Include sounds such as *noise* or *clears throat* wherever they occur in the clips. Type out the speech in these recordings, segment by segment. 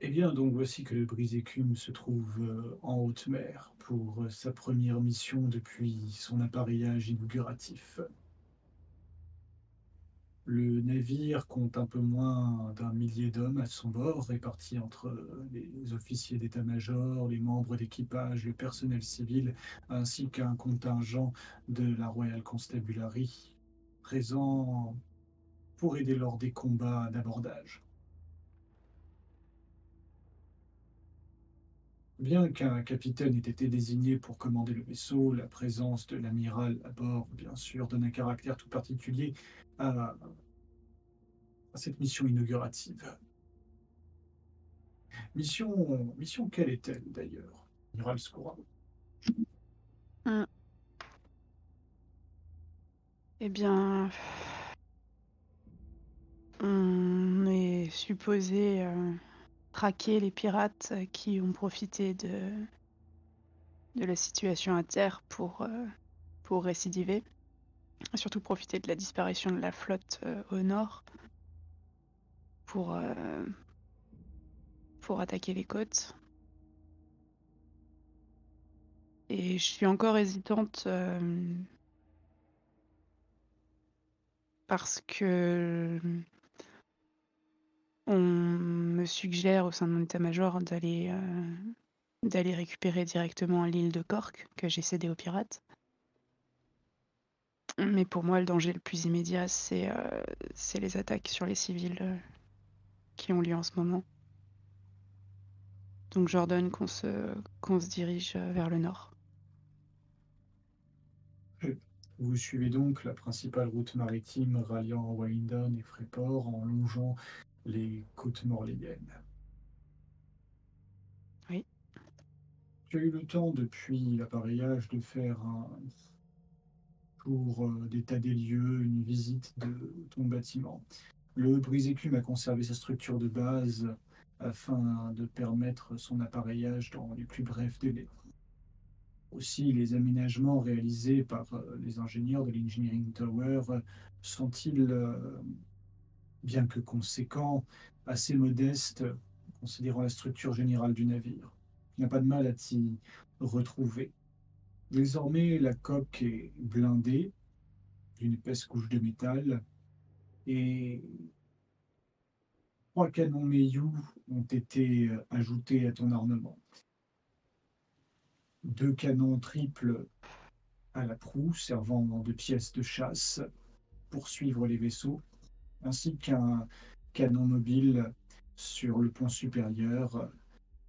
Eh bien, donc voici que le brise-écume se trouve euh, en haute mer pour euh, sa première mission depuis son appareillage inauguratif. Le navire compte un peu moins d'un millier d'hommes à son bord, répartis entre euh, les officiers d'état-major, les membres d'équipage, le personnel civil, ainsi qu'un contingent de la Royal Constabulary, présent pour aider lors des combats d'abordage. Bien qu'un capitaine ait été désigné pour commander le vaisseau, la présence de l'amiral à bord, bien sûr, donne un caractère tout particulier à, à cette mission inaugurative. Mission, mission quelle est-elle d'ailleurs, amiral Skora Eh bien, on est supposé euh, traquer les pirates euh, qui ont profité de, de la situation à terre pour, euh, récidiver. Surtout profiter de la disparition de la flotte euh, au nord pour, attaquer les côtes. Et je suis encore hésitante parce que on me suggère au sein de mon état-major d'aller euh, d'aller récupérer directement l'île de Cork que j'ai cédée aux pirates. Mais pour moi, le danger le plus immédiat, c'est euh, les attaques sur les civils euh, qui ont lieu en ce moment. Donc j'ordonne qu'on se, dirige vers le nord. Vous suivez donc la principale route maritime ralliant Wellington et Freeport en longeant les côtes morléiennes. Oui. Tu as eu le temps depuis l'appareillage de faire un tour euh, d'état des lieux, une visite de ton bâtiment. Le brise-écume a conservé sa structure de base afin de permettre son appareillage dans les plus brefs délais. Aussi, les aménagements réalisés par euh, les ingénieurs de l'Engineering Tower sont-ils, euh, bien que conséquents, assez modestes considérant la structure générale du navire. Il n'y a pas de mal à t'y retrouver. Désormais, la coque est blindée d'une épaisse couche de métal et trois canons Meiyu ont été euh, ajoutés à ton armement. Deux canons triples à la proue servant de pièces de chasse pour suivre les vaisseaux, ainsi qu'un canon mobile sur le pont supérieur euh,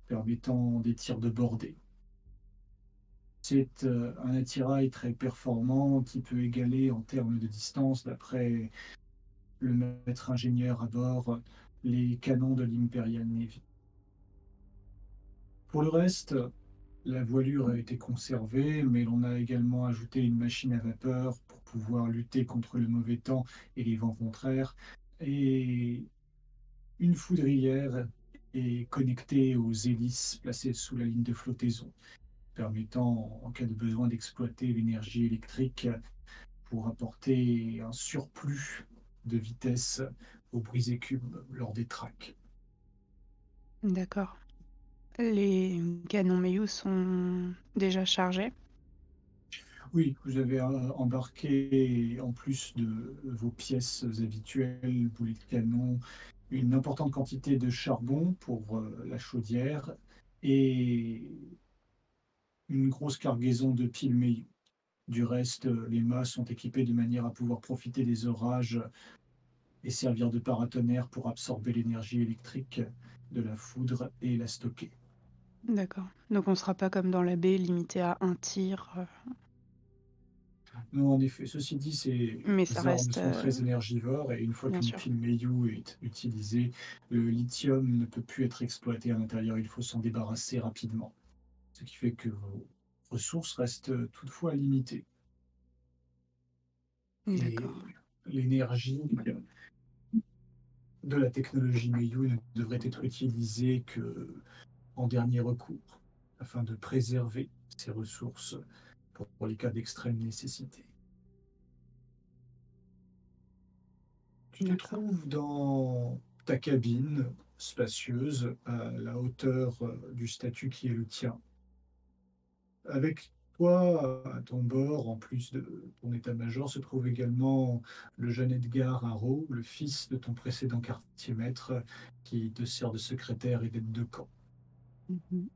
permettant des tirs de bordée. C'est euh, un attirail très performant qui peut égaler en termes de distance, d'après le maître ingénieur à bord, les canons de l'Imperial Navy. Pour le reste, la voilure a été conservée, mais l'on a également ajouté une machine à vapeur pouvoir lutter contre le mauvais temps et les vents contraires, et une foudrière est connectée aux hélices placées sous la ligne de flottaison, permettant en cas de besoin d'exploiter l'énergie électrique pour apporter un surplus de vitesse au brise-écume lors des tracks. D'accord. Les canons Meiyu sont déjà chargés. Oui, vous avez euh, embarqué, en plus de vos pièces habituelles, boulets de canon, une importante quantité de charbon pour euh, la chaudière et une grosse cargaison de piles. Du reste, euh, les mâts sont équipés de manière à pouvoir profiter des orages et servir de paratonnerre pour absorber l'énergie électrique de la foudre et la stocker. D'accord. Donc on sera pas comme dans la baie, limité à un tir. Euh, Non, en effet, ceci dit, ces Mais ça armes reste, sont euh, très énergivores et une fois qu'une sûr. pile Meiyu est utilisée, le lithium ne peut plus être exploité à l'intérieur, il faut s'en débarrasser rapidement. Ce qui fait que vos ressources restent toutefois limitées. Et l'énergie de la technologie Meiyu ne devrait être utilisée que en dernier recours, afin de préserver ces ressources pour, les cas d'extrême nécessité. Tu te trouves dans ta cabine, spacieuse à la hauteur euh, du statut qui est le tien. Avec toi, à ton bord, en plus de ton état-major, se trouve également le jeune Edgar Harrow, le fils de ton précédent quartier-maître, qui te sert de secrétaire et d'aide de camp. Mhm.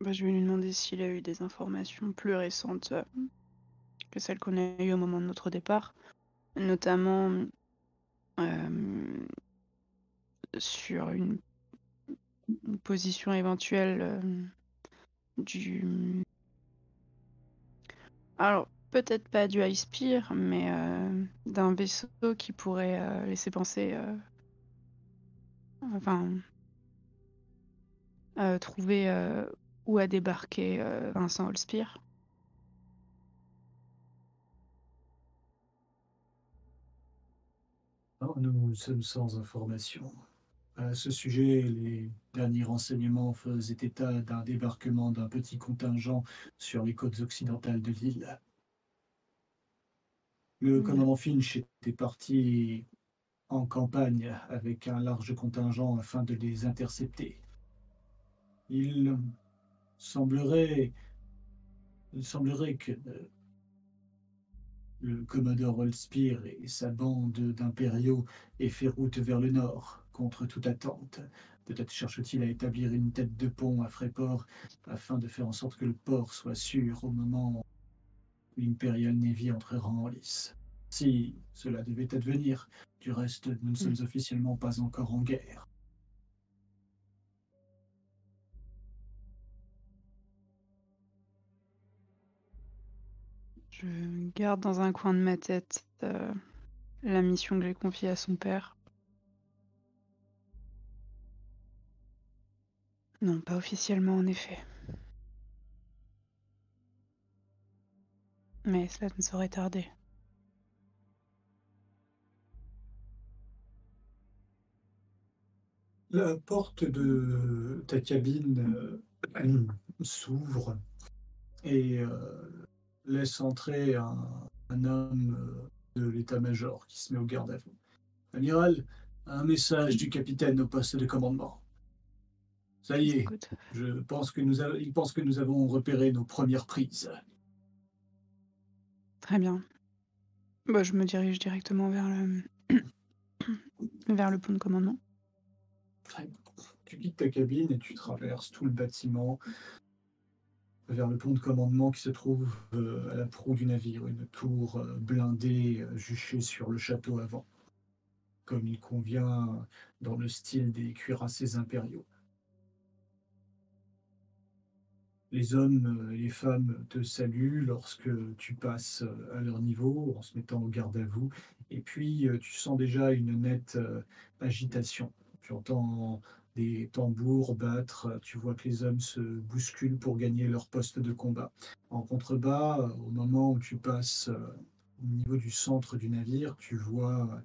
Bah, je vais lui demander s'il a eu des informations plus récentes euh, que celles qu'on a eues au moment de notre départ, notamment euh, sur une, position éventuelle euh, du... Alors, peut-être pas du High Spear, mais d'un vaisseau qui pourrait laisser penser... enfin... trouver où a débarqué euh, Vincent Holspire. Non, nous sommes sans information. À ce sujet, les derniers renseignements faisaient état d'un débarquement d'un petit contingent sur les côtes occidentales de l'île. Le Mm. commandant Finch était parti en campagne avec un large contingent afin de les intercepter. Il semblerait, il semblerait que euh, le commodore Holspire et sa bande d'impériaux aient fait route vers le nord, contre toute attente. Peut-être cherche-t-il à établir une tête de pont à Fréport afin de faire en sorte que le port soit sûr au moment où l'Imperial Navy entrera en lice. Si cela devait advenir, du reste, nous ne sommes officiellement pas encore en guerre. Je garde dans un coin de ma tête euh, la mission que j'ai confiée à son père. Non, pas officiellement en effet. Mais cela ne saurait tarder. La porte de ta cabine euh, *clears throat* s'ouvre et euh, laisse entrer un, un homme euh, de l'état-major qui se met au garde à vous. Amiral, un message du capitaine au poste de commandement. Ça y est, Écoute, je pense que nous il pense que nous avons repéré nos premières prises. très bien. Bah, je me dirige directement vers le *coughs* vers le pont de commandement. Très bien. Tu quittes ta cabine et tu traverses tout le bâtiment vers le pont de commandement qui se trouve euh, à la proue du navire, une tour euh, blindée euh, juchée sur le château avant, comme il convient dans le style des cuirassés impériaux. Les hommes et les femmes te saluent lorsque tu passes à leur niveau en se mettant au garde à vous, et puis tu sens déjà une nette agitation. Tu entends des tambours battre, tu vois que les hommes se bousculent pour gagner leur poste de combat. En contrebas, euh, au moment où tu passes euh, au niveau du centre du navire, tu vois euh,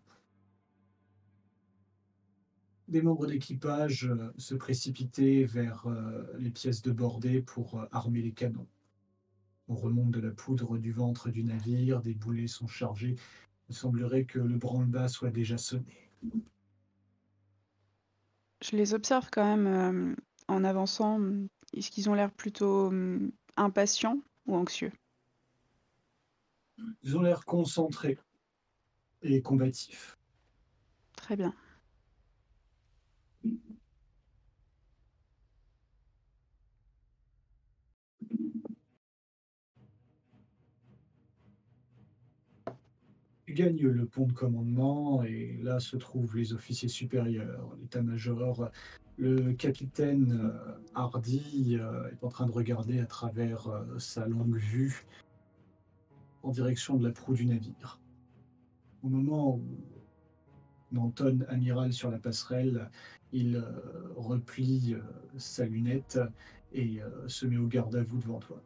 des membres d'équipage euh, se précipiter vers euh, les pièces de bordée pour euh, armer les canons. On remonte de la poudre du ventre du navire, des boulets sont chargés. Il semblerait que le branle-bas soit déjà sonné. Je les observe quand même euh, en avançant. Est-ce qu'ils ont l'air plutôt hum, impatients ou anxieux? Ils ont l'air concentrés et combatifs. Très bien. Tu gagnes le pont de commandement et là se trouvent les officiers supérieurs, l'état-major. Le capitaine euh, Hardy euh, est en train de regarder à travers euh, sa longue vue en direction de la proue du navire. Au moment où on entonne amiral sur la passerelle, il replie sa lunette et se met au garde à vous devant toi.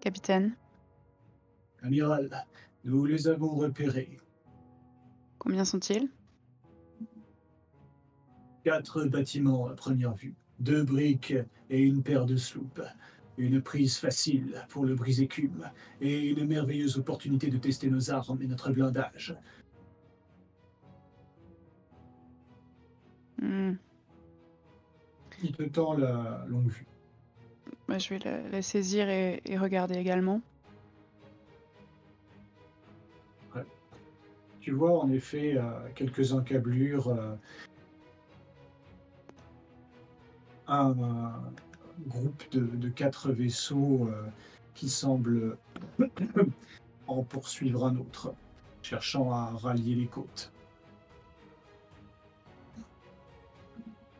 Capitaine, Amiral, nous les avons repérés. combien sont-ils? Quatre bâtiments à première vue, deux briques et une paire de sloops. Une prise facile pour le brise-écume et une merveilleuse opportunité de tester nos armes et notre blindage. Hmm. Il te tend la longue vue? Bah, je vais la, la saisir et, et regarder également. Tu vois en effet euh, quelques encablures, euh, un, groupe de, de quatre vaisseaux euh, qui semblent *coughs* en poursuivre un autre, cherchant à rallier les côtes.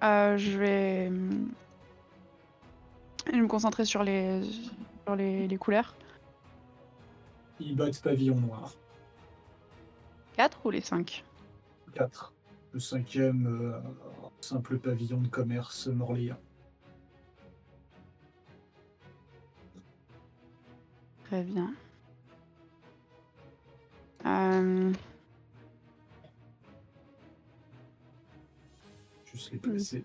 Euh, je vais... je vais me concentrer sur les, sur les, les couleurs. Ils battent pavillon noir. 4 ou les 5 Quatre. Le cinquième, euh, simple pavillon de commerce morléen. Très bien. Euh, Juste les placer.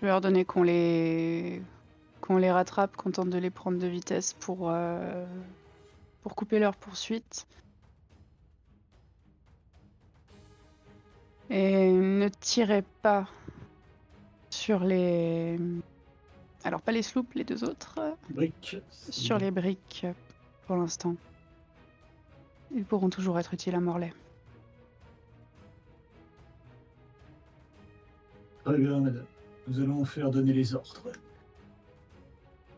Je vais leur donner qu'on les... qu'on les rattrape, qu'on tente de les prendre de vitesse pour, euh, pour couper leur poursuite. Et ne tirez pas sur les... Alors pas les sloops, les deux autres. Briques. Sur les briques pour l'instant. Ils pourront toujours être utiles à Morlaix. Très bien, madame. Nous allons faire donner les ordres.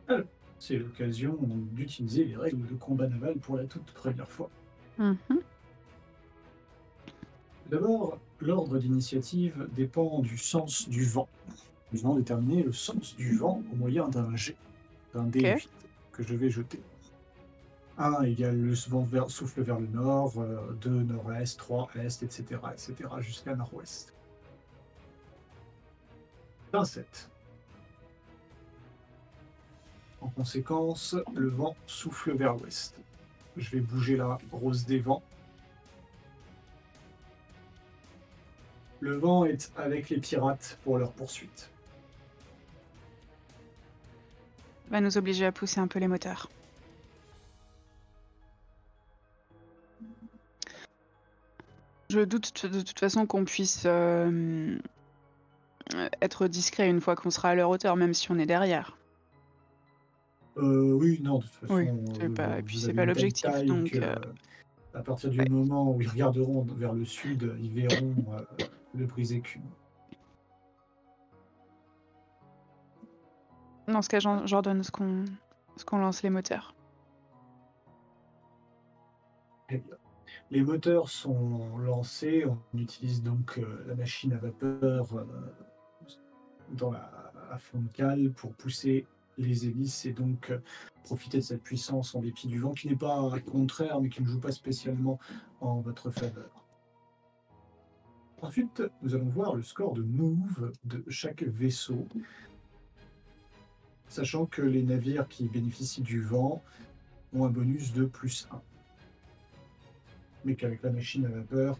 Alors, c'est l'occasion d'utiliser les règles de combat naval pour la toute première fois. Mhm. D'abord, l'ordre d'initiative dépend du sens du vent. Nous allons déterminer le sens du vent au moyen d'un jet, d'un dé que je vais jeter. 1 égale le vent vers- souffle vers le nord, 2 nord-est, 3 est, etc., etc., jusqu'à nord-ouest. 27. En conséquence, le vent souffle vers l'ouest. Je vais bouger la rose des vents. Le vent est avec les pirates pour leur poursuite. Va nous obliger à pousser un peu les moteurs. Je doute de toute façon qu'on puisse euh, être discret une fois qu'on sera à leur hauteur, même si on est derrière. Euh, oui, non, de toute façon. Oui, euh, pas- et puis c'est pas l'objectif, donc, que, euh, À partir du ouais. moment où ils regarderont vers le sud, ils verront euh, le brise-écume. Dans ce cas, j'ordonne ce qu'on ce qu'on lance les moteurs. Bien. Les moteurs sont lancés. On utilise donc euh, la machine à vapeur euh, dans la, cale pour pousser les hélices et donc euh, profiter de cette puissance en dépit du vent qui n'est pas contraire mais qui ne joue pas spécialement en votre faveur. Ensuite, nous allons voir le score de move de chaque vaisseau, sachant que les navires qui bénéficient du vent ont un bonus de plus 1 mais qu'avec la machine à vapeur,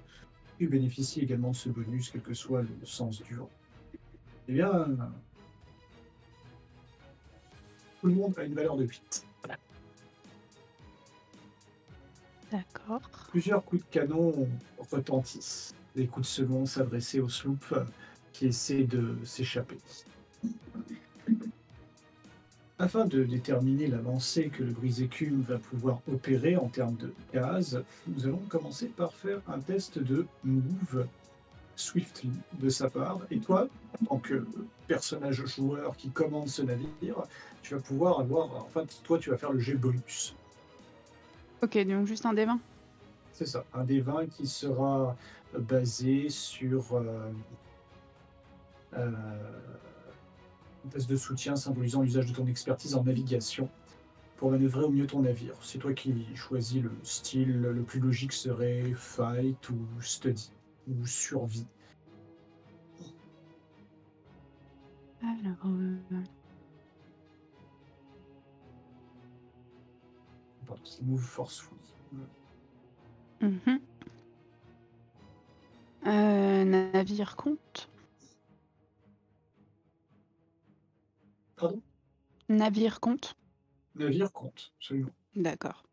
tu bénéficies également de ce bonus, quel que soit le sens du vent. Eh bien, tout le monde a une valeur de 8. D'accord. Plusieurs coups de canon retentissent. Des coups de second s'adressaient aux sloops euh, qui essaient de s'échapper. Afin de déterminer l'avancée que le brise-écume va pouvoir opérer en termes de gaz, nous allons commencer par faire un test de move swiftly de sa part. Et toi, en tant que personnage joueur qui commande ce navire, tu vas pouvoir avoir. Enfin, toi, tu vas faire le jet bonus. Ok, donc juste un des 20. C'est ça, un des 20 qui sera basé sur euh, euh, un test de soutien symbolisant l'usage de ton expertise en navigation pour manœuvrer au mieux ton navire. C'est toi qui choisis le style. Le plus logique serait fight ou study ou survie. Alors. Euh, Pardon, c'est move forceful. Mm -hmm. Euh, navire compte. Pardon? Navire compte. Navire compte, absolument. D'accord.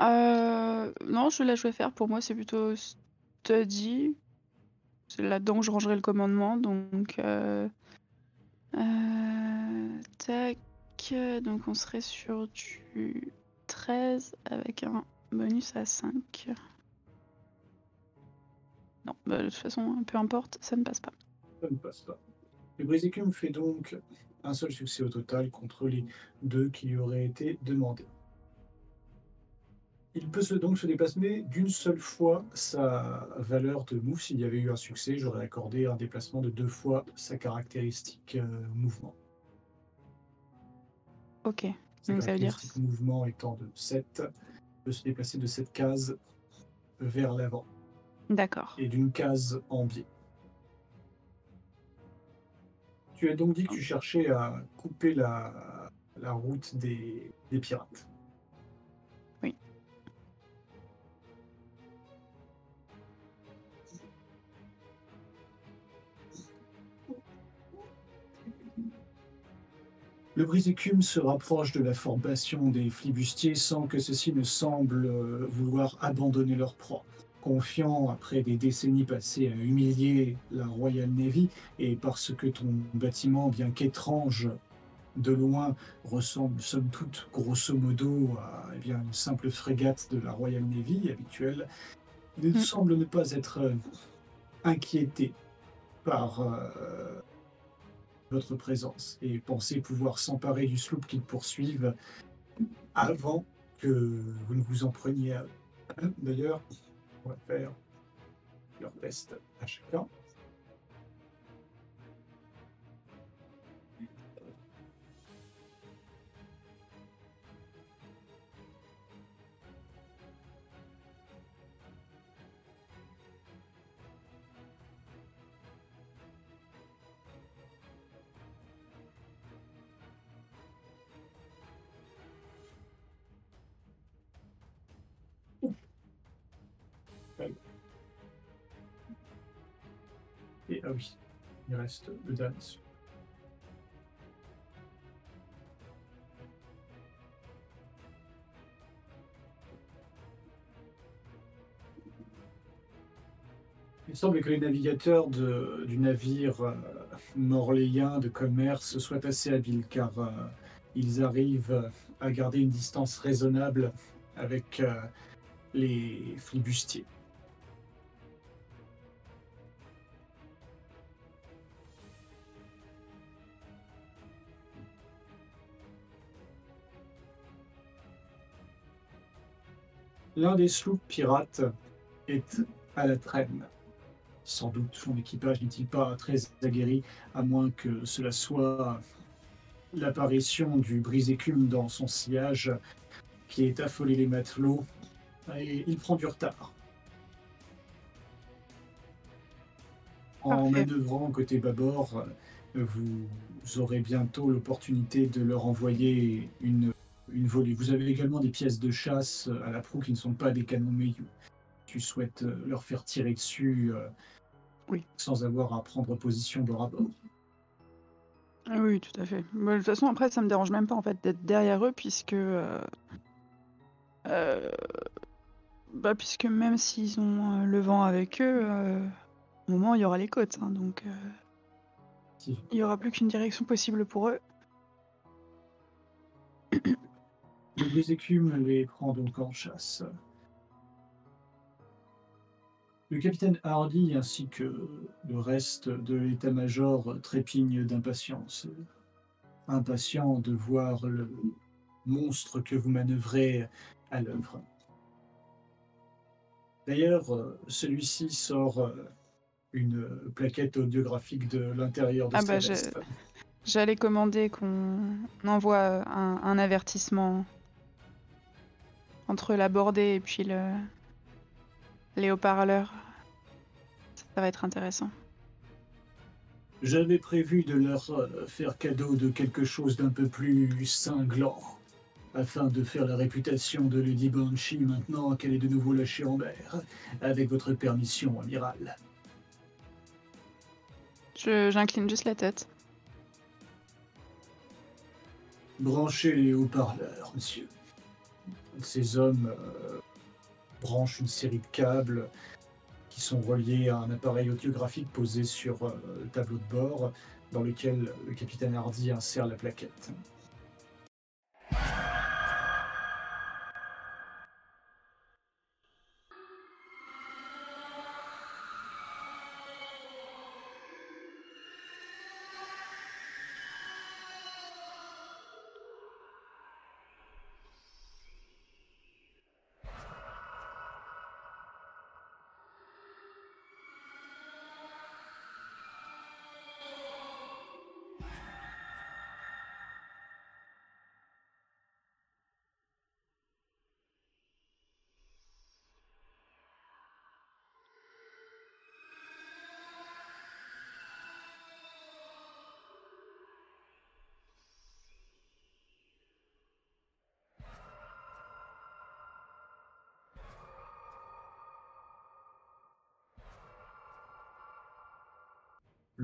Euh, non, je laisse faire. Pour moi, c'est plutôt study. C'est là-dedans que je rangerai le commandement. Donc, euh, euh. Donc, on serait sur du 13 avec un bonus à 5. Non, bah, de toute façon, peu importe, ça ne passe pas. Ça ne passe pas. Le Brisicum fait donc un seul succès au total contre les deux qui lui auraient été demandés. Il peut se, donc se déplacer d'une seule fois sa valeur de move. S'il y avait eu un succès, j'aurais accordé un déplacement de deux fois sa caractéristique euh, mouvement. Ok. Sa Donc ça veut dire. caractéristique mouvement étant de 7, peut se déplacer de cette case vers l'avant D'accord. et d'une case en biais. Tu as donc dit que tu cherchais à couper la, la route des, des pirates. Le brise-écume se rapproche de la formation des flibustiers sans que ceux-ci ne semblent euh, vouloir abandonner leur proie. Confiant, après des décennies passées à humilier la Royal Navy, et parce que ton bâtiment, bien qu'étrange de loin, ressemble somme toute grosso modo à eh bien, une simple frégate de la Royal Navy habituelle, il Mm. semble ne pas être euh, inquiété par euh, votre présence et pensez pouvoir s'emparer du sloop qu'ils poursuivent avant que vous ne vous en preniez à eux. D'ailleurs, on va faire leur test à chacun. Il reste dernier. sloop. Il semble que les navigateurs du navire euh, morléen de commerce soient assez habiles car euh, ils arrivent à garder une distance raisonnable avec euh, les flibustiers. L'un des sloops pirates est à la traîne. Sans doute son équipage n'est-il pas très aguerri, à moins que cela soit l'apparition du brise-écume dans son sillage qui ait affolé les matelots. Et il prend du retard. En manœuvrant côté bâbord, vous aurez bientôt l'opportunité de leur envoyer une, une volée. Vous avez également des pièces de chasse à la proue qui ne sont pas des canons Meiyu. Tu souhaites euh, leur faire tirer dessus euh, Oui. sans avoir à prendre position à bord. Ah Oui, tout à fait. De toute façon, après, ça me dérange même pas en fait d'être derrière eux, puisque, euh, euh, bah, puisque même s'ils ont euh, le vent avec eux, euh, au moment il y aura les côtes, hein, donc euh, Si. il y aura plus qu'une direction possible pour eux. Le brise-écume les prend donc en chasse. Le capitaine Hardy ainsi que le reste de l'état-major trépignent d'impatience. Impatient de voir le monstre que vous manœuvrez à l'œuvre. D'ailleurs, celui-ci sort euh, une plaquette audiographique de l'intérieur de Ah sa bah. J'allais commander qu'on envoie un, un avertissement entre la bordée et puis le, les haut-parleurs. Ça va être intéressant. J'avais prévu de leur euh, faire cadeau de quelque chose d'un peu plus cinglant. afin de faire la réputation de Lady Banshee maintenant qu'elle est de nouveau lâchée en mer, avec votre permission, amiral. Je- J'incline juste la tête. Branchez les haut-parleurs, monsieur. Ces hommes euh, branchent une série de câbles qui sont reliés à un appareil audiographique posé sur euh, le tableau de bord dans lequel le capitaine Hardy insère la plaquette.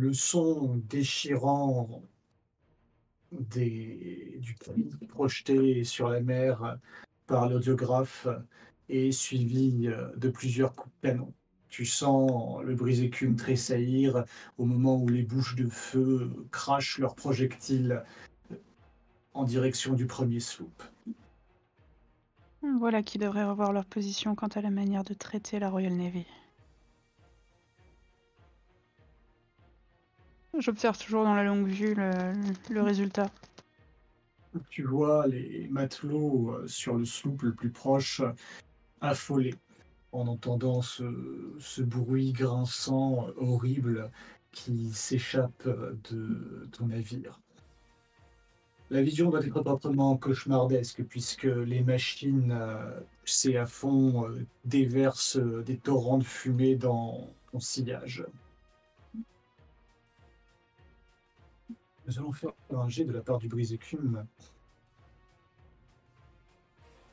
Le son déchirant des, du projeté sur la mer par l'audiographe est suivi euh, de plusieurs coups de canon. Tu sens le brise-écume tressaillir au moment où les bouches de feu crachent leurs projectiles en direction du premier sloop. Voilà qui devrait revoir leur position quant à la manière de traiter la Royal Navy. J'observe toujours dans la longue vue le, résultat. Tu vois les matelots euh, sur le sloop le plus proche affolés en entendant ce, ce bruit grinçant euh, horrible qui s'échappe euh, de ton navire. La vision doit être proprement cauchemardesque puisque les machines poussées à fond déversent des torrents de fumée dans ton sillage. Nous allons faire un jet de la part du brise-écume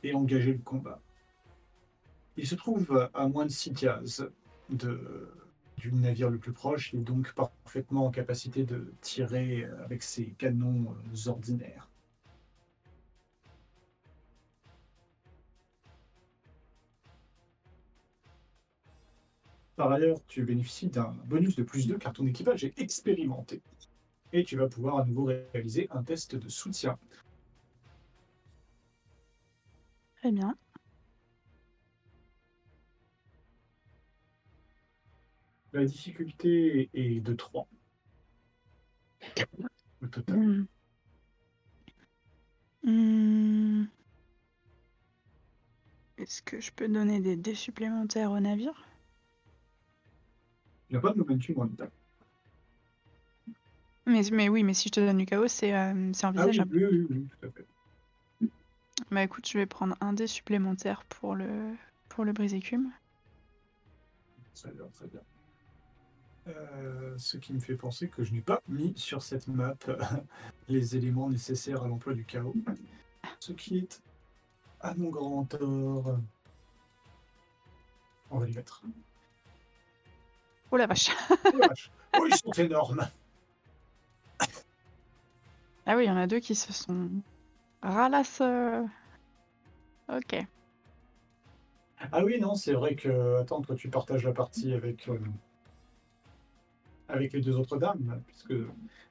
et engager le combat. Il se trouve à moins de 6 cases de, du navire le plus proche, il est donc parfaitement en capacité de tirer avec ses canons euh, ordinaires. Par ailleurs, tu bénéficies d'un bonus de plus 2 car ton équipage est expérimenté. Et tu vas pouvoir à nouveau réaliser un test de soutien. Très bien. La difficulté est de 3. Au total. Hmm. Hmm. Est-ce que je peux donner des dés supplémentaires au navire? Il n'y a pas de momentum en état. Mais, mais oui, mais si je te donne du chaos, c'est euh, c'est Ah oui, envisageable. oui, oui, oui, tout à fait. Bah écoute, je vais prendre un dé supplémentaire pour le, pour le brise-écume. Très bien, très bien. Euh, ce qui me fait penser que je n'ai pas mis sur cette map *laughs* les éléments nécessaires à l'emploi du chaos. Ce qui est à mon grand tort. On va les mettre. Oh la vache Oh, la vache. Oh, ils sont énormes. Ah oui, il y en a deux qui se sont ralasse. Ok. Ah oui, non, c'est vrai que. Attends, toi, tu partages la partie avec. euh, avec les deux autres dames, puisque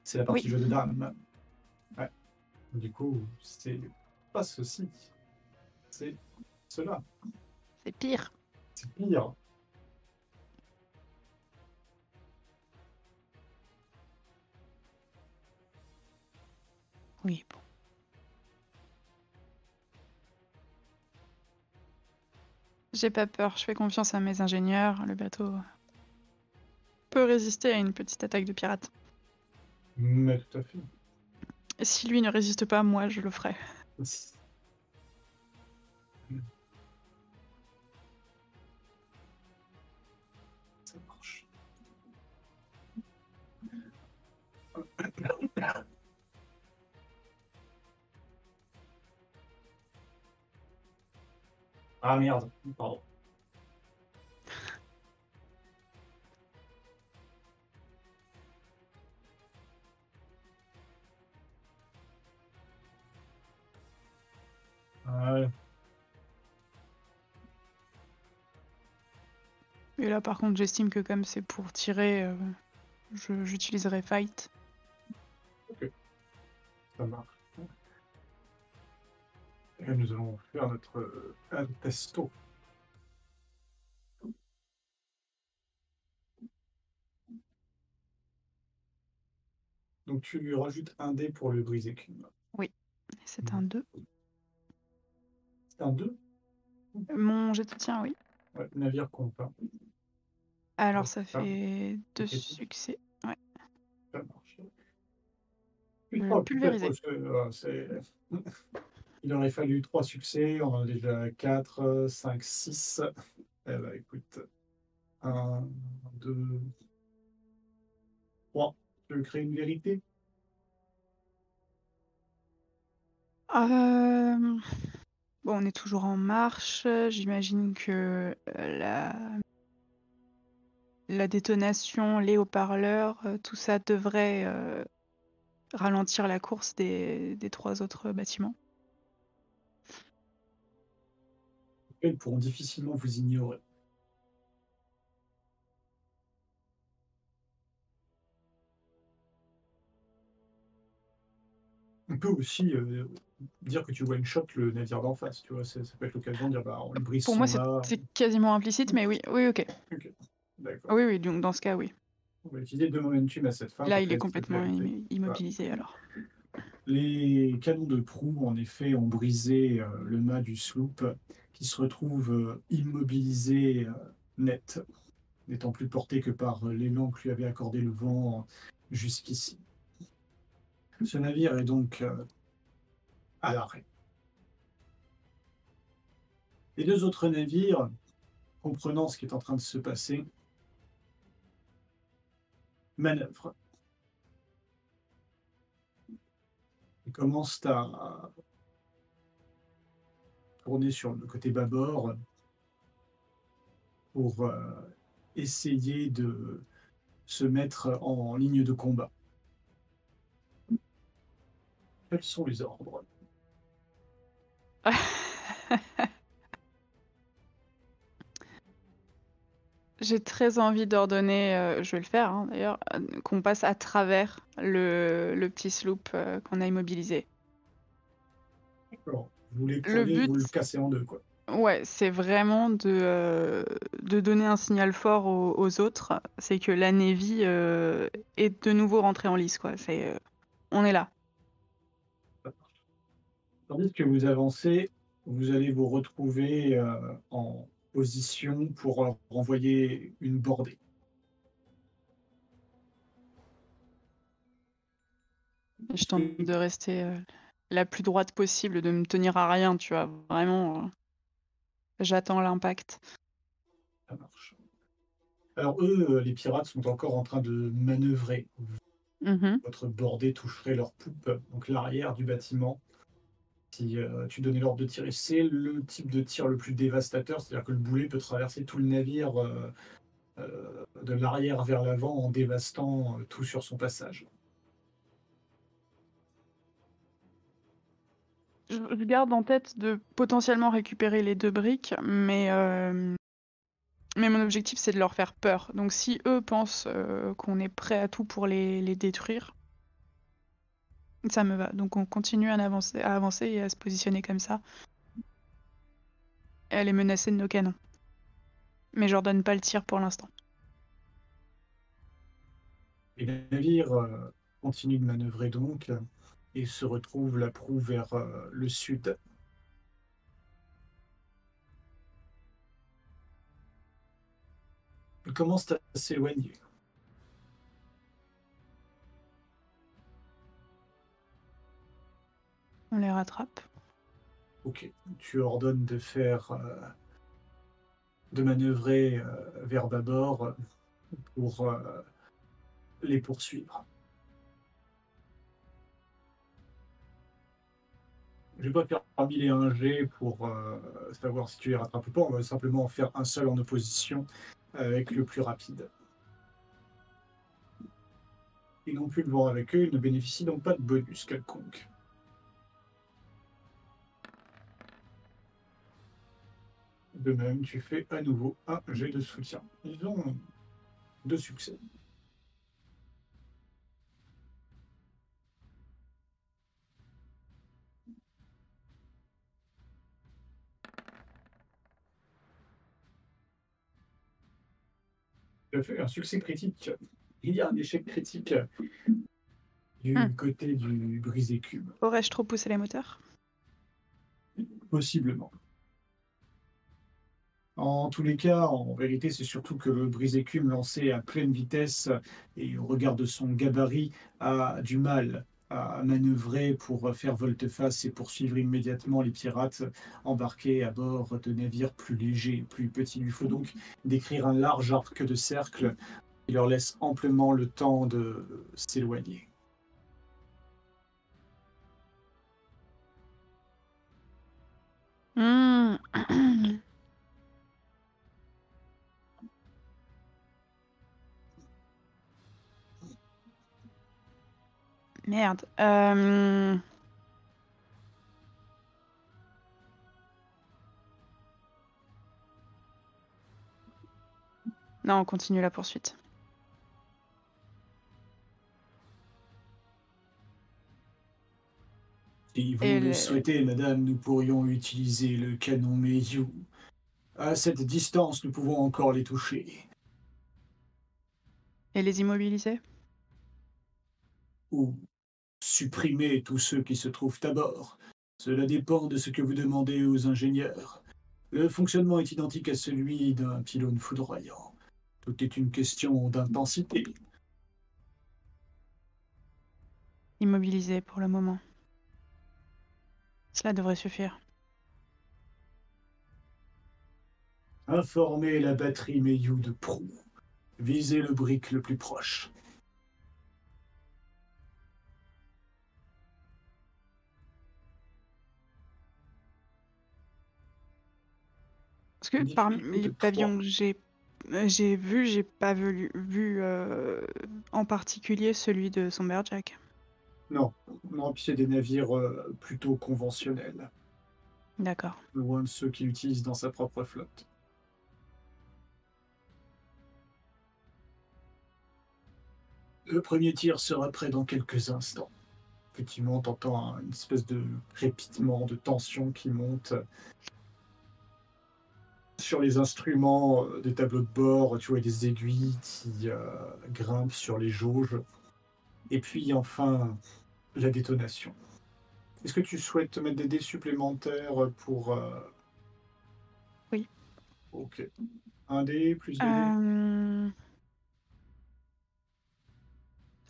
c'est la partie Oui. jeu de dames. Ouais. Du coup, c'est pas ceci. C'est cela. C'est pire. C'est pire. Oui, bon. J'ai pas peur, je fais confiance à mes ingénieurs. Le bateau peut résister à une petite attaque de pirates. Mais tout à fait. Et si lui ne résiste pas, moi je le ferai. Ça marche. Ah merde, pardon. Ouais. Et là, par contre, j'estime que comme c'est pour tirer, euh, je- j'utiliserai fight. Ça marche. Et nous allons faire notre euh. Donc tu lui rajoutes un dé pour le brise écume. C'est un 2. C'est un 2 Mon jet de soutien, oui. Ouais, navire compte. Alors, ça ça. fait deux Ok. succès. Ouais. Ça marche. Pulvériser. *laughs* Il aurait fallu trois succès, on en a déjà 4, 5, 6. Eh ben écoute, 1, 2, 3. Tu veux créer une vérité? Euh, Bon, on est toujours en marche. J'imagine que euh, la... détonation, les haut-parleurs, euh, tout ça devrait ralentir la course des trois autres bâtiments. Ils pourront difficilement vous ignorer. On peut aussi euh, dire que tu one shot le navire d'en face, tu vois, ça, ça peut être l'occasion de dire bah on le brise Pour moi, c'est quasiment implicite, mais oui, oui, ok. D'accord. Oui, oui, donc dans ce cas, oui. On va utiliser deux momentum à cette fin. Là, il est complètement immobilisé alors. Les canons de proue, en effet, ont brisé euh, le mât du sloop qui se retrouve euh, immobilisé euh, net, n'étant plus porté que par l'élan que lui avait accordé le vent jusqu'ici. Ce navire est donc à l'arrêt. Les deux autres navires, comprenant ce qui est en train de se passer, manœuvrent. Commencent à tourner sur le côté bâbord pour euh, essayer de se mettre en ligne de combat. Quels sont les ordres? *laughs* J'ai très envie d'ordonner, euh, je vais le faire hein, d'ailleurs, euh, qu'on passe à travers le, le petit sloop euh, qu'on a immobilisé. Alors, Vous les Le prenez, vous but- le cassez en deux, quoi. Ouais, c'est vraiment de, de donner un signal fort aux, aux autres. C'est que la Navy est de nouveau rentrée en lice, quoi. C'est, on est là. Tandis que vous avancez, vous allez vous retrouver en position pour euh, renvoyer une bordée. Je tente de rester euh, la plus droite possible, de me tenir à rien, tu vois. Vraiment, euh, j'attends l'impact. Ça marche. Alors eux, les pirates sont encore en train de manœuvrer. Mhm. Votre bordée toucherait leur poupe, donc l'arrière du bâtiment. Euh, tu donnais l'ordre de tirer, c'est le type de tir le plus dévastateur, c'est-à-dire que le boulet peut traverser tout le navire euh, euh, de l'arrière vers l'avant en dévastant tout sur son passage. Je, garde en tête de potentiellement récupérer les deux briques, mais, mais mon objectif c'est de leur faire peur. Donc si eux pensent qu'on est prêt à tout pour les, les détruire, ça me va. Donc on continue à avancer, à avancer et à se positionner comme ça. Et à les menacer de nos canons. Mais je leur donne pas le tir pour l'instant. Les navires euh, continuent de manœuvrer donc et se retrouvent la proue vers euh, le sud. Ils commencent à s'éloigner. On les rattrape. Ok, tu ordonnes de faire, euh, de manœuvrer euh, vers bâbord euh, pour les poursuivre. Je vais pas faire mille et un G pour savoir si tu les rattrapes ou pas. On va simplement en faire un seul en opposition avec le plus rapide. Ils n'ont plus le voir avec eux, ils ne bénéficient donc pas de bonus quelconque. De même, tu fais à nouveau un jet de soutien. Ils ont deux succès. Tu as fait un succès critique. Il y a un échec critique du Hmm. côté du brisé cube. Aurais-je trop poussé les moteurs? Possiblement. En tous les cas, en vérité, c'est surtout que le brise-écume lancé à pleine vitesse et au regard de son gabarit a du mal à manœuvrer pour faire volte-face et poursuivre immédiatement les pirates embarqués à bord de navires plus légers, plus petits. Il lui faut donc décrire un large arc de cercle qui leur laisse amplement le temps de s'éloigner. Hmm. *clears throat* Merde. Euh, Non, on continue la poursuite. Si vous Et le le- souhaitez, madame, nous pourrions utiliser le canon Meiyu. À cette distance, nous pouvons encore les toucher. Et les immobiliser? Ou supprimer tous ceux qui se trouvent à bord. Cela dépend de ce que vous demandez aux ingénieurs. Le fonctionnement est identique à celui d'un pylône foudroyant. Tout est une question d'intensité. Immobiliser pour le moment. Cela devrait suffire. Informez la batterie Meiyu de proue. Visez le brick le plus proche. Parce que parmi les pavillons que j'ai euh, j'ai vu, j'ai pas vu, vu euh, en particulier celui de Somberjack. Non, non, puis c'est des navires euh, plutôt conventionnels, D'accord. loin de ceux qu'il utilise dans sa propre flotte. Le premier tir sera prêt dans quelques instants. Effectivement, t'entends un- une espèce de crépitement, de tension qui monte sur les instruments euh, des tableaux de bord. Tu vois des aiguilles qui euh, grimpent sur les jauges. Et puis enfin, la détonation. Est-ce que tu souhaites te mettre des dés supplémentaires pour... euh, Oui. Ok. Un dé, plus deux dés? Euh...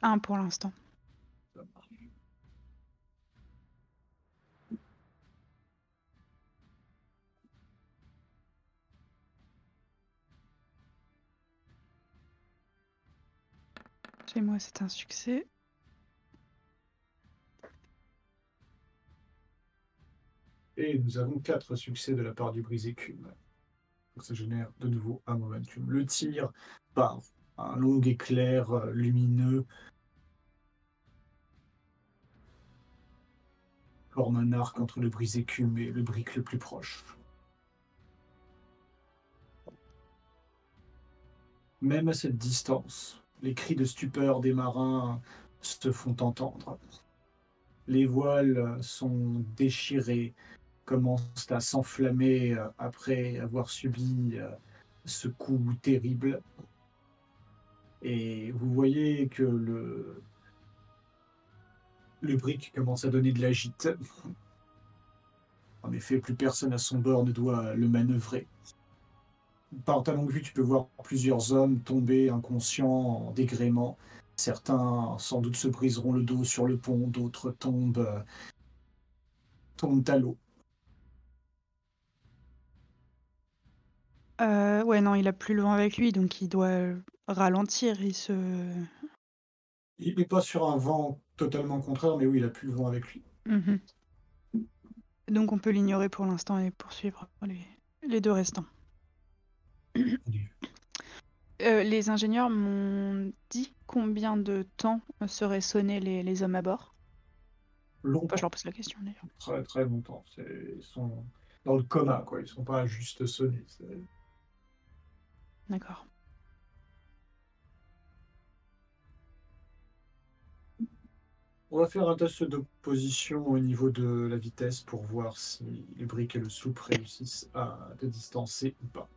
Un pour l'instant. Chez moi, c'est un succès. Et nous avons quatre succès de la part du brise-écume. Donc ça génère de nouveau un momentum. Le tir par un long éclair lumineux forme un arc entre le brise-écume et le brick le plus proche. Même à cette distance, les cris de stupeur des marins se font entendre. Les voiles sont déchirées, commencent à s'enflammer euh, après avoir subi euh, ce coup terrible. Et vous voyez que le, le brick commence à donner de la gîte. En effet, plus personne à son bord ne doit le manœuvrer. Par ta longue vue, tu peux voir plusieurs hommes tomber inconscients en dégrément. Certains, sans doute, se briseront le dos sur le pont, d'autres tombent, euh, tombent à l'eau. Euh, ouais, non, il a plus le vent avec lui, donc il doit ralentir. Il se. Il n'est pas sur un vent totalement contraire, mais oui, il a plus le vent avec lui. Mhm. Donc on peut l'ignorer pour l'instant et poursuivre les, les deux restants. Euh, les ingénieurs m'ont dit combien de temps seraient sonnés les, les hommes à bord? Longtemps. Enfin, je leur pose la question d'ailleurs. Très très longtemps. Ils sont dans le coma, quoi. Ils sont pas juste sonnés. D'accord. On va faire un test de position au niveau de la vitesse pour voir si le brick et le sloop réussissent à te distancer ou pas.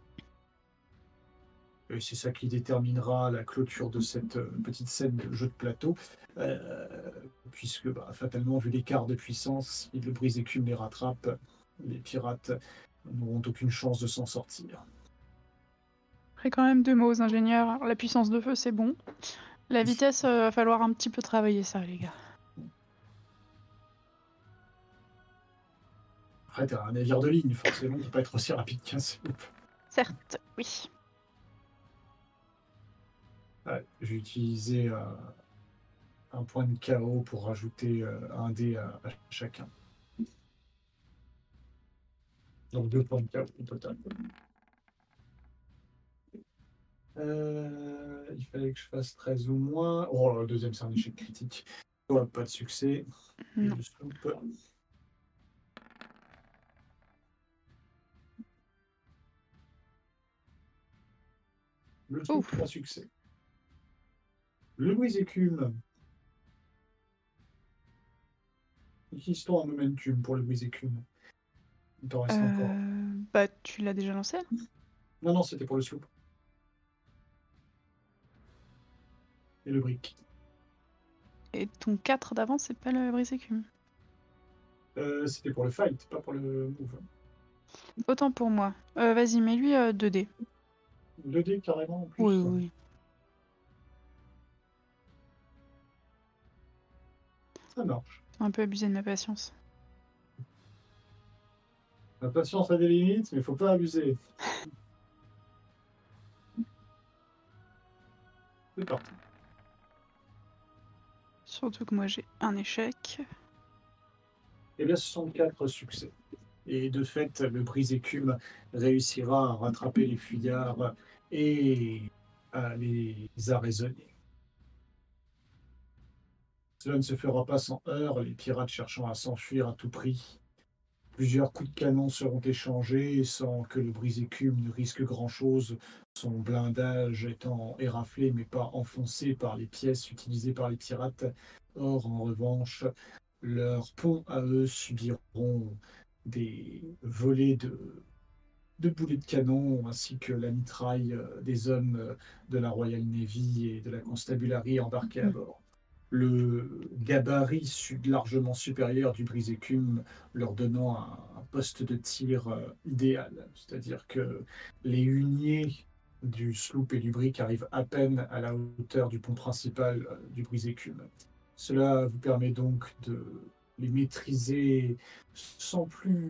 Et c'est ça qui déterminera la clôture de cette euh, petite scène de jeu de plateau, euh, puisque bah, fatalement, vu l'écart de puissance, si le brise-écume les rattrape, les pirates n'auront aucune chance de s'en sortir. Après quand même deux mots aux ingénieurs. La puissance de feu c'est bon. La vitesse, euh, va falloir un petit peu travailler ça les gars. Après, t'as un navire de ligne, forcément, il peut pas être aussi rapide qu'un sloop. Certes, oui. Ouais, j'ai utilisé euh, un point de chaos pour rajouter euh, un dé à, à chacun. Donc deux points de chaos au total. Euh, il fallait que je fasse 13 ou moins. Oh, le deuxième, c'est un échec critique. Oh, pas de succès. Non. le Ouf. pas succès. Le brise-écume. Utilisons un momentum pour le brise-écume. Il t'en reste encore. Euh, bah tu l'as déjà lancé Non, non, c'était pour le sloop. Et le brick. Et ton 4 d'avant c'est pas le brise-écume. Euh, c'était pour le fight, pas pour le move. Autant pour moi. Euh, Vas-y, mets-lui euh, 2D. 2D carrément en plus. Oui, oui. Ça marche. Un peu abusé de ma patience. La patience a des limites, mais il faut pas abuser. *laughs* C'est parti. Surtout que moi j'ai un échec. Et bien, 64 succès. Et de fait, le brise-écume réussira à rattraper les fuyards et à les arraisonner. Cela ne se fera pas sans heurts, les pirates cherchant à s'enfuir à tout prix. Plusieurs coups de canon seront échangés sans que le brise-écume ne risque grand-chose, son blindage étant éraflé mais pas enfoncé par les pièces utilisées par les pirates. Or, en revanche, leurs ponts à eux subiront des volées de, de boulets de canon ainsi que la mitraille euh, des hommes euh, de la Royal Navy et de la Constabulary embarqués à bord. Le gabarit su- largement supérieur du brise-écume leur donnant un, un poste de tir euh, idéal, c'est-à-dire que les huniers du sloop et du brick arrivent à peine à la hauteur du pont principal euh, du brise-écume. Cela vous permet donc de les maîtriser sans plus,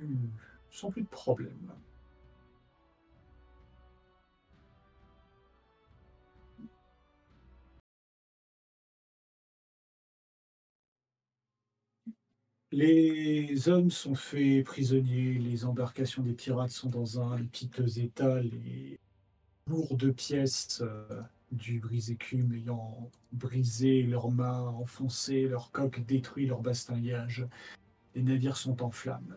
sans plus de problème. Les hommes sont faits prisonniers, les embarcations des pirates sont dans un piteux état, les lourdes pièces euh, du brise-écume ayant brisé leurs mâts, enfoncé leurs coques, détruit leur bastingage. Les navires sont en flammes.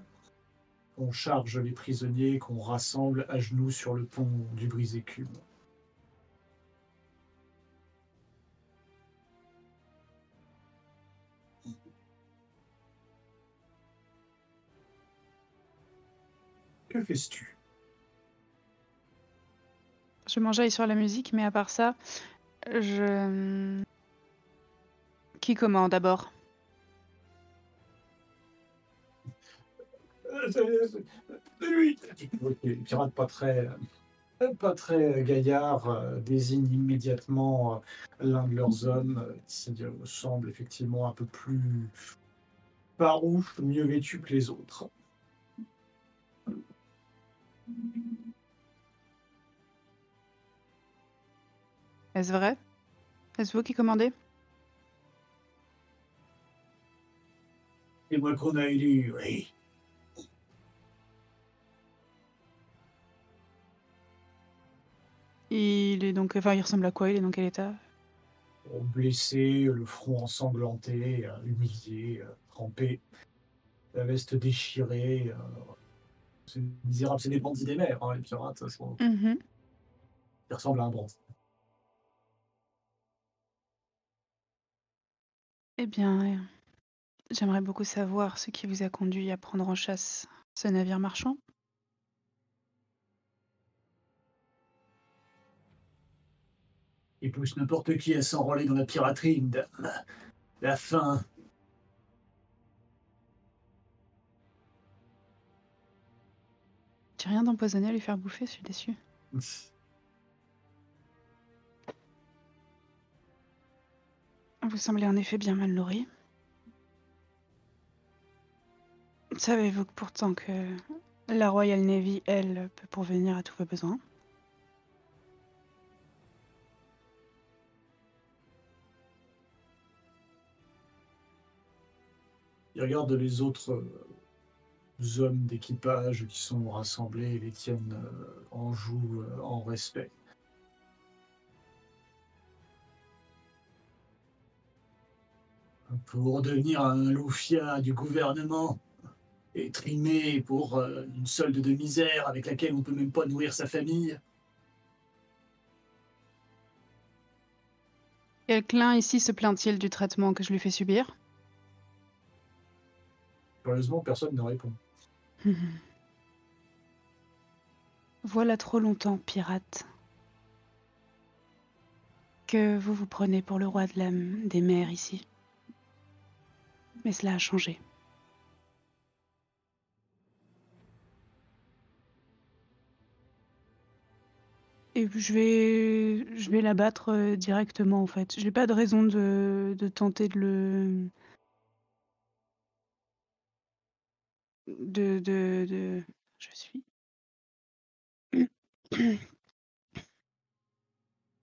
On charge les prisonniers qu'on rassemble à genoux sur le pont du brise-écume. Que fais-tu? Je m'enjaille sur la musique, mais à part ça, je. Qui commande d'abord? Euh, lui. Ok, Les pirates pas très, pas très gaillards euh, désignent immédiatement euh, l'un de leurs hommes euh, qui semble effectivement un peu plus farouche, mieux vêtu que les autres. Est-ce vrai? Est-ce vous qui commandez? C'est moi qu'on a élu, oui. Il est donc. Enfin, il ressemble à quoi? Il est dans quel état? Blessé, le front ensanglanté, euh, humilié, euh, trempé, la veste déchirée, euh, c'est misérable, c'est des bandits des mers, hein, les pirates. Sont- Mhm. Ils ressemblent à un bandit. Eh bien, j'aimerais beaucoup savoir ce qui vous a conduit à prendre en chasse ce navire marchand. Ils poussent n'importe qui à s'enrôler dans la piraterie. La faim. J'ai rien d'empoisonné à lui faire bouffer, je suis déçue. *laughs* Vous semblez en effet bien mal nourri. Savez-vous que pourtant que la Royal Navy, elle, peut pourvenir à tous vos besoins? Ils regardent les autres euh, hommes d'équipage qui sont rassemblés et les tiennent euh, en joue, euh, en respect. Pour devenir un loufia du gouvernement et trimer pour euh, une solde de misère avec laquelle on ne peut même pas nourrir sa famille. Quelqu'un ici se plaint-il du traitement que je lui fais subir? Heureusement, personne ne répond. Voilà trop longtemps, pirate, que vous vous prenez pour le roi de la, des mers ici. Mais cela a changé. Et je vais, je vais l'abattre euh, directement en fait. J'ai pas de raison de tenter de le, de, de, de... Je suis.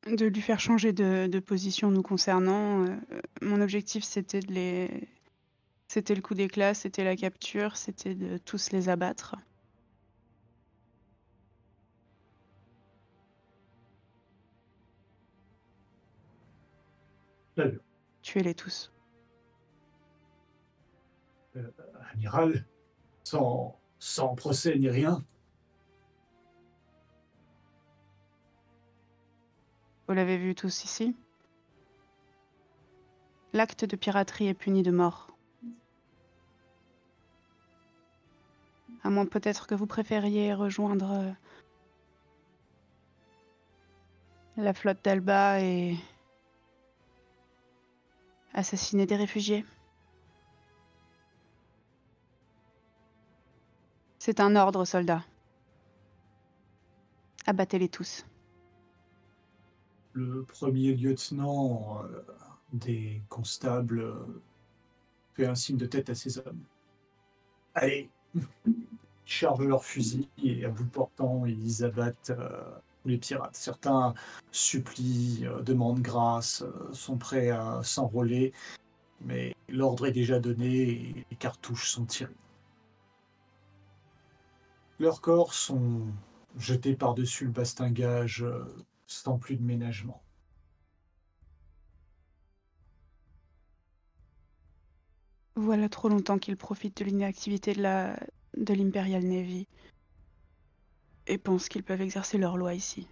De lui faire changer de, de position nous concernant. Euh, mon objectif, c'était de les... C'était le coup d'éclat, c'était la capture, c'était de tous les abattre. Tuez-les tous. Amiral, sans, procès ni rien, Vous l'avez vu tous ici L'acte de piraterie est puni de mort. À moins peut-être que vous préfériez rejoindre euh, la flotte d'Alba et assassiner des réfugiés. C'est un ordre, soldats. Abattez-les tous. le premier lieutenant euh, des constables euh, fait un signe de tête à ses hommes. Allez, *laughs* chargent leurs fusils et à bout portant, ils abattent euh, les pirates. Certains supplient, demandent grâce, sont prêts à s'enrôler, mais l'ordre est déjà donné et les cartouches sont tirées. Leurs corps sont jetés par-dessus le bastingage euh, sans plus de ménagement. Voilà trop longtemps qu'ils profitent de l'inactivité de la l'Imperial Navy et pensent qu'ils peuvent exercer leur loi ici.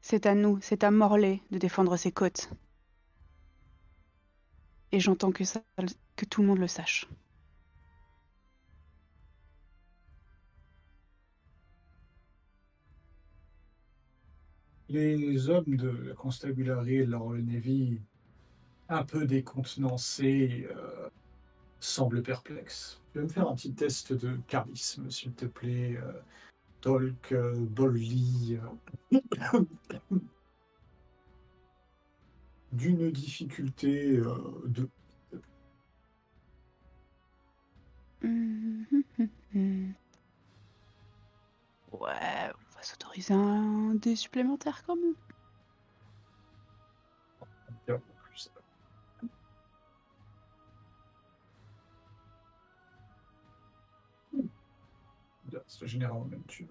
C'est à nous, c'est à Morlaix de défendre ses côtes. Et j'entends que tout le monde le sache. Les hommes de la constabulary et de la Navy, un peu décontenancés, euh, semblent perplexes. Tu vas me faire un petit test de charisme, s'il te plaît. euh, euh, Bolly. euh, D'une difficulté de. *laughs* Ouais, s'autoriser un dé supplémentaire quand même. Bien, C'est généralement même tu.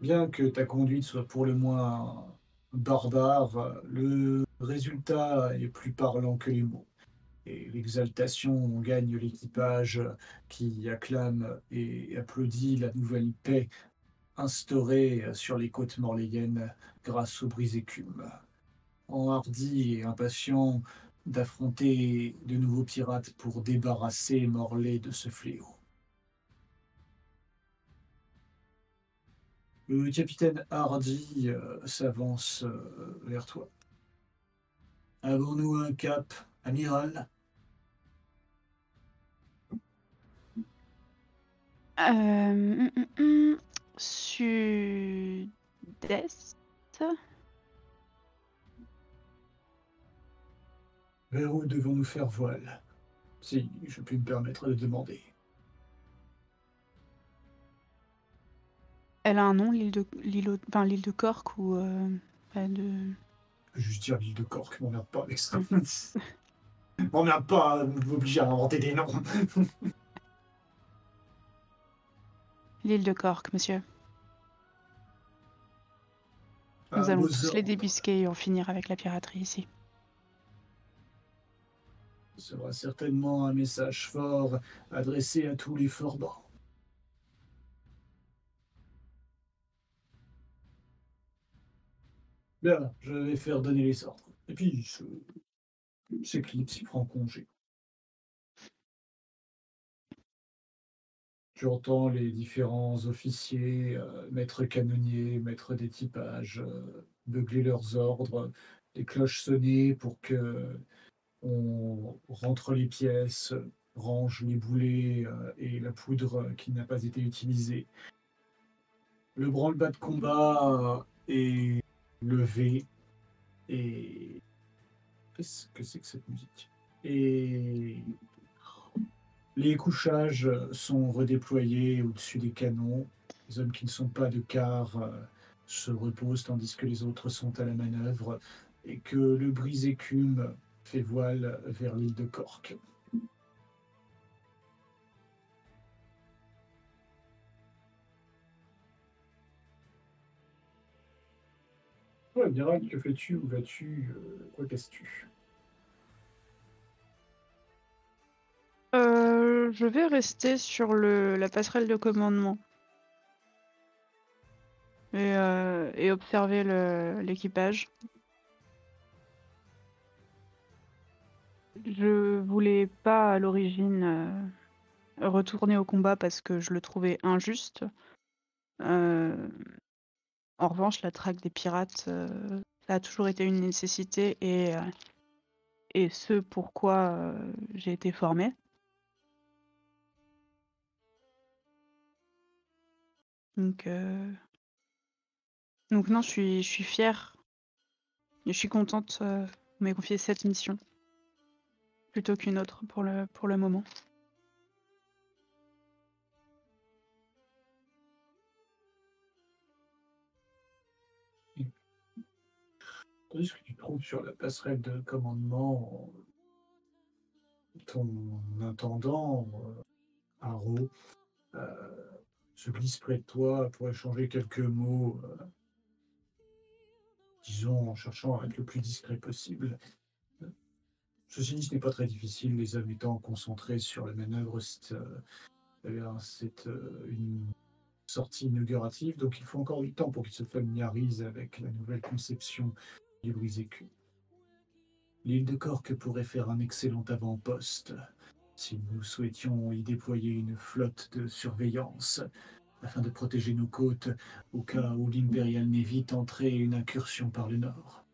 Bien que ta conduite soit pour le moins barbare, le résultat est plus parlant que les mots. Et l'exaltation gagne l'équipage qui acclame et applaudit la nouvelle paix instaurée sur les côtes morléiennes grâce au brise-écume. Enhardi et impatient d'affronter de nouveaux pirates pour débarrasser Morlaix de ce fléau. Le capitaine Hardy euh, s'avance euh, vers toi. Avons-nous un cap, amiral? Euh, hum, hum, hum, Sud-est. Vers où devons-nous faire voile Si je puis me permettre de demander? Elle a un nom, l'île de l'île enfin, l'île de Cork ou euh, pas de. Je peux juste dire l'île de Cork, m'emmerde pas avec ça. m'emmerde pas à m'obliger à inventer des noms. *laughs* L'île de Cork, monsieur. Nous À allons tous les débusquer et en finir avec la piraterie ici. Ce sera certainement un message fort adressé à tous les forbans. Bien, je vais faire donner les ordres. Et puis, ce... prend congé. Tu entends les différents officiers, euh, maîtres canonniers, maîtres d'équipage, euh, beugler leurs ordres, les cloches sonner pour que on rentre les pièces, range les boulets euh, et la poudre qui n'a pas été utilisée. Le branle-bas de combat euh, est levé et qu'est-ce que c'est que cette musique? Et les couchages sont redéployés au-dessus des canons. Les hommes qui ne sont pas de quart euh, se reposent tandis que les autres sont à la manœuvre et que le brise-écume fait voile vers l'île de Cork. Que fais-tu? Où vas-tu? Euh, Quoi casses-tu Euh, je vais rester sur le, la passerelle de commandement. Et, euh, observer l'équipage. Je voulais pas à l'origine euh, retourner au combat parce que je le trouvais injuste. Euh, en revanche, la traque des pirates, ça a toujours été une nécessité et, et ce pourquoi j'ai été formée. Donc, euh, donc non, je suis, je suis fière. Je suis contente euh, qu'on m'ait confié cette mission plutôt qu'une autre pour le, pour le moment. Tandis que tu trouves sur la passerelle de commandement ton intendant, euh, Haro, euh, se glisse près de toi pour échanger quelques mots, euh, disons en cherchant à être le plus discret possible. Ceci dit, ce n'est pas très difficile, les hommes étant concentrés sur la manœuvre, c'est euh, eh euh, une sortie inaugurative, donc il faut encore du temps pour qu'ils se familiarisent avec la nouvelle conception du brise-écu. L'île de Cork pourrait faire un excellent avant-poste si nous souhaitions y déployer une flotte de surveillance afin de protéger nos côtes au cas où l'Imperial Navy tenterait une incursion par le nord.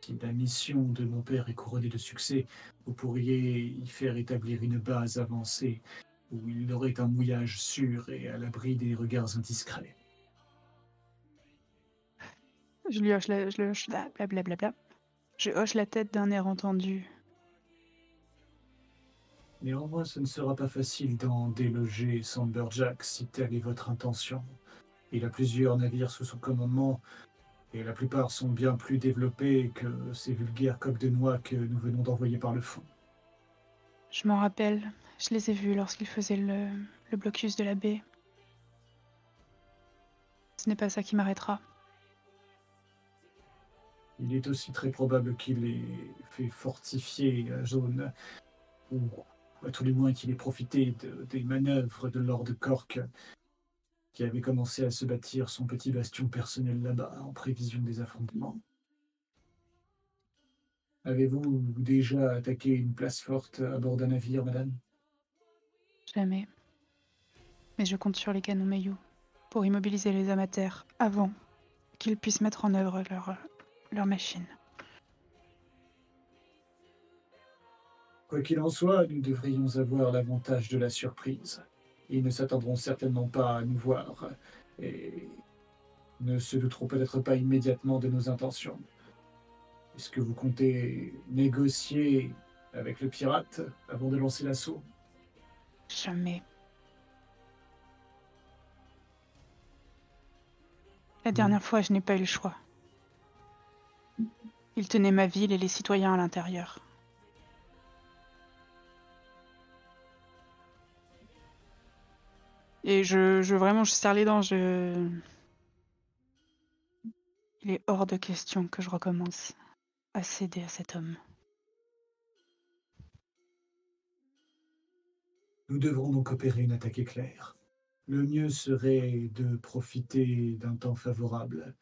Si la mission de mon père est couronnée de succès, vous pourriez y faire établir une base avancée où il aurait un mouillage sûr et à l'abri des regards indiscrets. Je lui hoche la, je lui hoche la, blablabla. Je hoche la tête d'un air entendu. Néanmoins, ce ne sera pas facile d'en déloger Samberjack si telle est votre intention. Il a plusieurs navires sous son commandement, et la plupart sont bien plus développés que ces vulgaires coques de noix que nous venons d'envoyer par le fond. Je m'en rappelle. Je les ai vus lorsqu'ils faisaient le, le blocus de la baie. Ce n'est pas ça qui m'arrêtera. Il est aussi très probable qu'il ait fait fortifier la zone, à tous les moins qu'il ait profité de- des manœuvres de Lord Cork, qui avait commencé à se bâtir son petit bastion personnel là-bas en prévision des affrontements. Avez-vous déjà attaqué une place forte à bord d'un navire, madame? Jamais. Mais je compte sur les canons Mayu pour immobiliser les amateurs avant qu'ils puissent mettre en œuvre leur, leur machine. Quoi qu'il en soit, nous devrions avoir l'avantage de la surprise. Ils ne s'attendront certainement pas à nous voir et ne se douteront peut-être pas immédiatement de nos intentions. Est-ce que vous comptez négocier avec le pirate avant de lancer l'assaut? Jamais. La dernière fois, je n'ai pas eu le choix. Il tenait ma ville et les citoyens à l'intérieur. Et je, je vraiment, je serre les dents. Il est hors de question que je recommence à céder à cet homme. Nous devrons donc opérer une attaque éclair. Le mieux serait de profiter d'un temps favorable.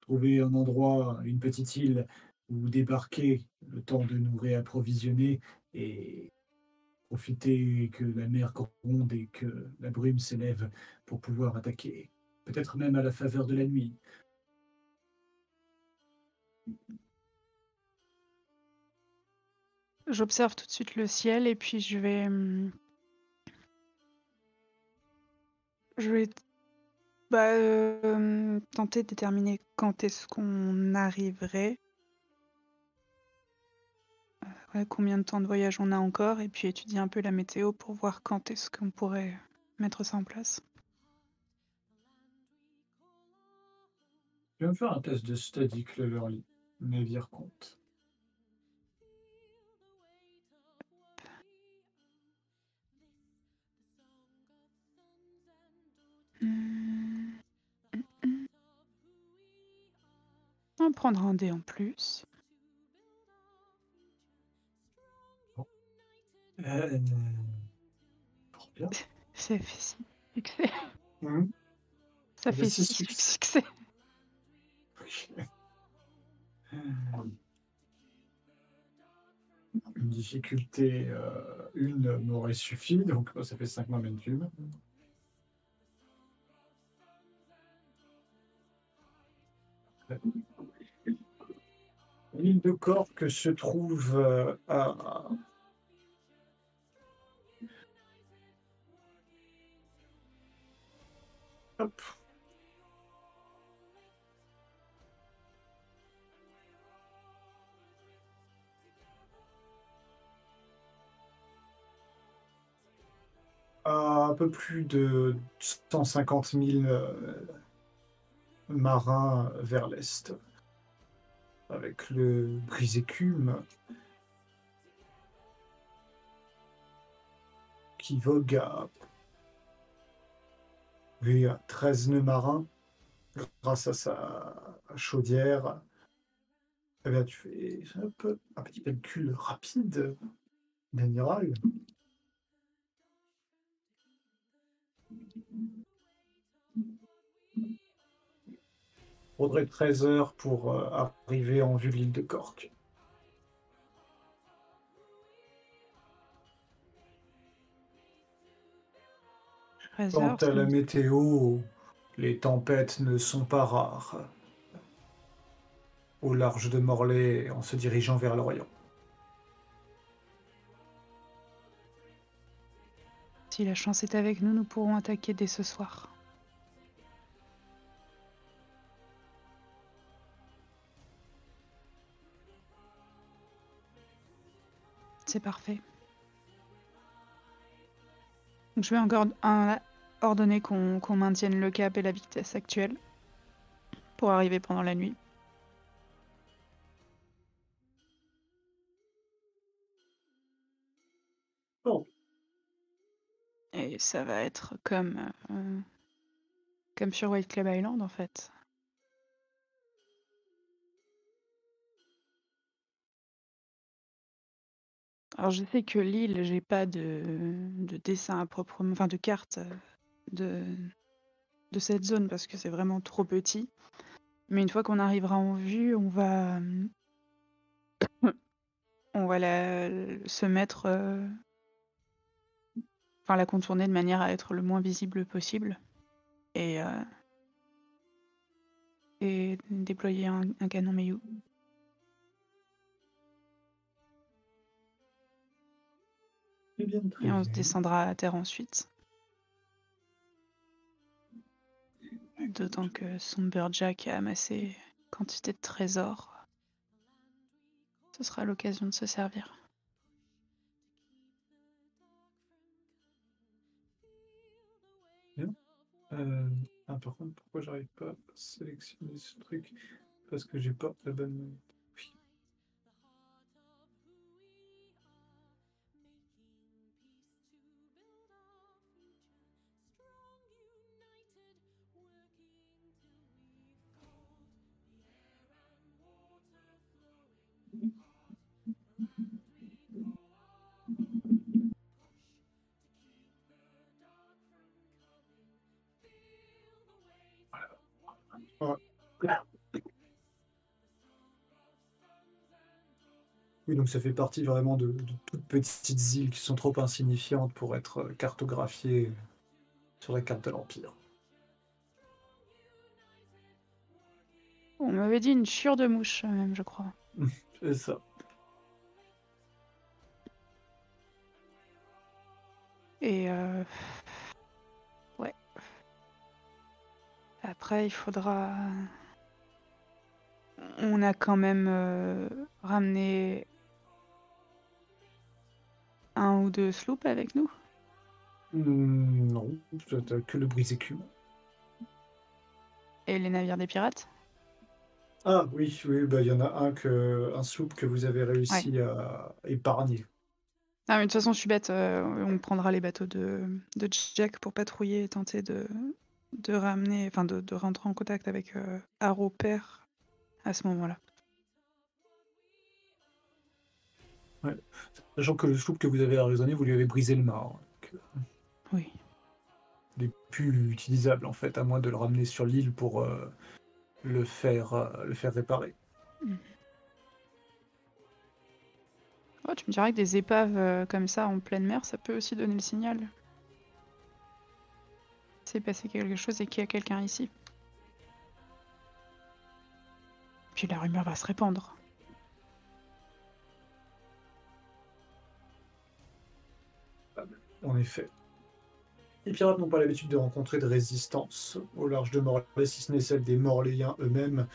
Trouver un endroit, une petite île où débarquer, le temps de nous réapprovisionner et profiter que la mer gronde et que la brume s'élève pour pouvoir attaquer. Peut-être même à la faveur de la nuit. J'observe tout de suite le ciel et puis je vais. hum, Je vais bah, euh, tenter de déterminer quand est-ce qu'on arriverait. Ouais, combien de temps de voyage on a encore et puis étudier un peu la météo pour voir quand est-ce qu'on pourrait mettre ça en place. Je vais me faire un test de study Cleverly. Navire compte. Hum, hum. On va prendre un dé en plus. Euh... Bien. Ça fait six succès. Hum. Ça Eh ben, fait six six succès. succès. *laughs* Une difficulté, euh, une m'aurait suffi, donc bah, ça fait 5 momentum. L'île de Cork se trouve euh, à Hop. À un peu plus de 150 000 euh, marins vers l'est, avec le brise-écume qui vogue à oui, à 13 nœuds marins, grâce à sa chaudière. Eh bien, tu fais un petit calcul rapide d'amiral. Faudrait 13 heures pour euh, arriver en vue de l'île de Cork. Quant à la météo, les tempêtes ne sont pas rares. Au large de Morlaix, en se dirigeant vers l'Orient. Si la chance est avec nous, nous pourrons attaquer dès ce soir. C'est parfait. Je vais encore un- ordonner qu'on qu'on maintienne le cap et la vitesse actuelle pour arriver pendant la nuit. Bon. Et ça va être comme euh, Comme sur White Club Island, en fait. Alors je sais que l'île, j'ai pas de, de dessin à proprement, enfin de carte euh, de, cette zone parce que c'est vraiment trop petit. Mais une fois qu'on arrivera en vue, on va, *coughs* on va la, se mettre, euh, enfin la contourner de manière à être le moins visible possible et euh, et déployer un, un canon Mayu. Bien, très Et on se bien. descendra à terre ensuite. D'autant que Somberjack a amassé quantité de trésors. Ce sera l'occasion de se servir. Euh, ah, par contre, pourquoi j'arrive pas à sélectionner ce truc? Parce que j'ai pas la bonne. Oui. Donc ça fait partie vraiment de, de toutes petites îles qui sont trop insignifiantes pour être euh, cartographiées sur la carte de l'Empire. On m'avait dit une chure de mouche, même, je crois. *laughs* C'est ça. Et euh... ouais. Après, il faudra. On a quand même euh, ramené un ou deux sloops avec nous? Hmm, non, que le brise-écume. Et les navires des pirates? Ah oui, oui, bah il y en a un que un sloop que vous avez réussi à épargner. Ah, mais de toute façon, je suis bête. euh, on prendra les bateaux de, de Jack pour patrouiller et tenter de, de ramener, enfin de, de rentrer en contact avec euh, Arrow Père à ce moment-là. Sachant que le sloop que vous avez arraisonné, vous lui avez brisé le mât. hein, donc, euh, Oui. il est plus utilisable en fait, à moins de le ramener sur l'île pour euh, le faire euh, le faire réparer. Oh, tu me dirais que des épaves euh, comme ça en pleine mer, ça peut aussi donner le signal. C'est passé quelque chose et qu'il y a quelqu'un ici. Puis la rumeur va se répandre. En effet. Les pirates n'ont pas l'habitude de rencontrer de résistance au large de Morlaix, si ce n'est celle des Morléens eux-mêmes.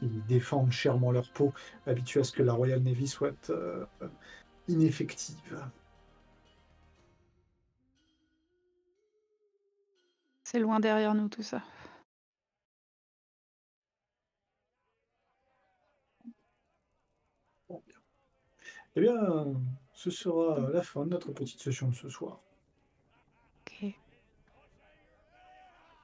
Ils défendent chèrement leur peau, habitués à ce que la Royal Navy soit euh, ineffective. C'est loin derrière nous tout ça. Eh bien, ce sera la fin de notre petite session de ce soir.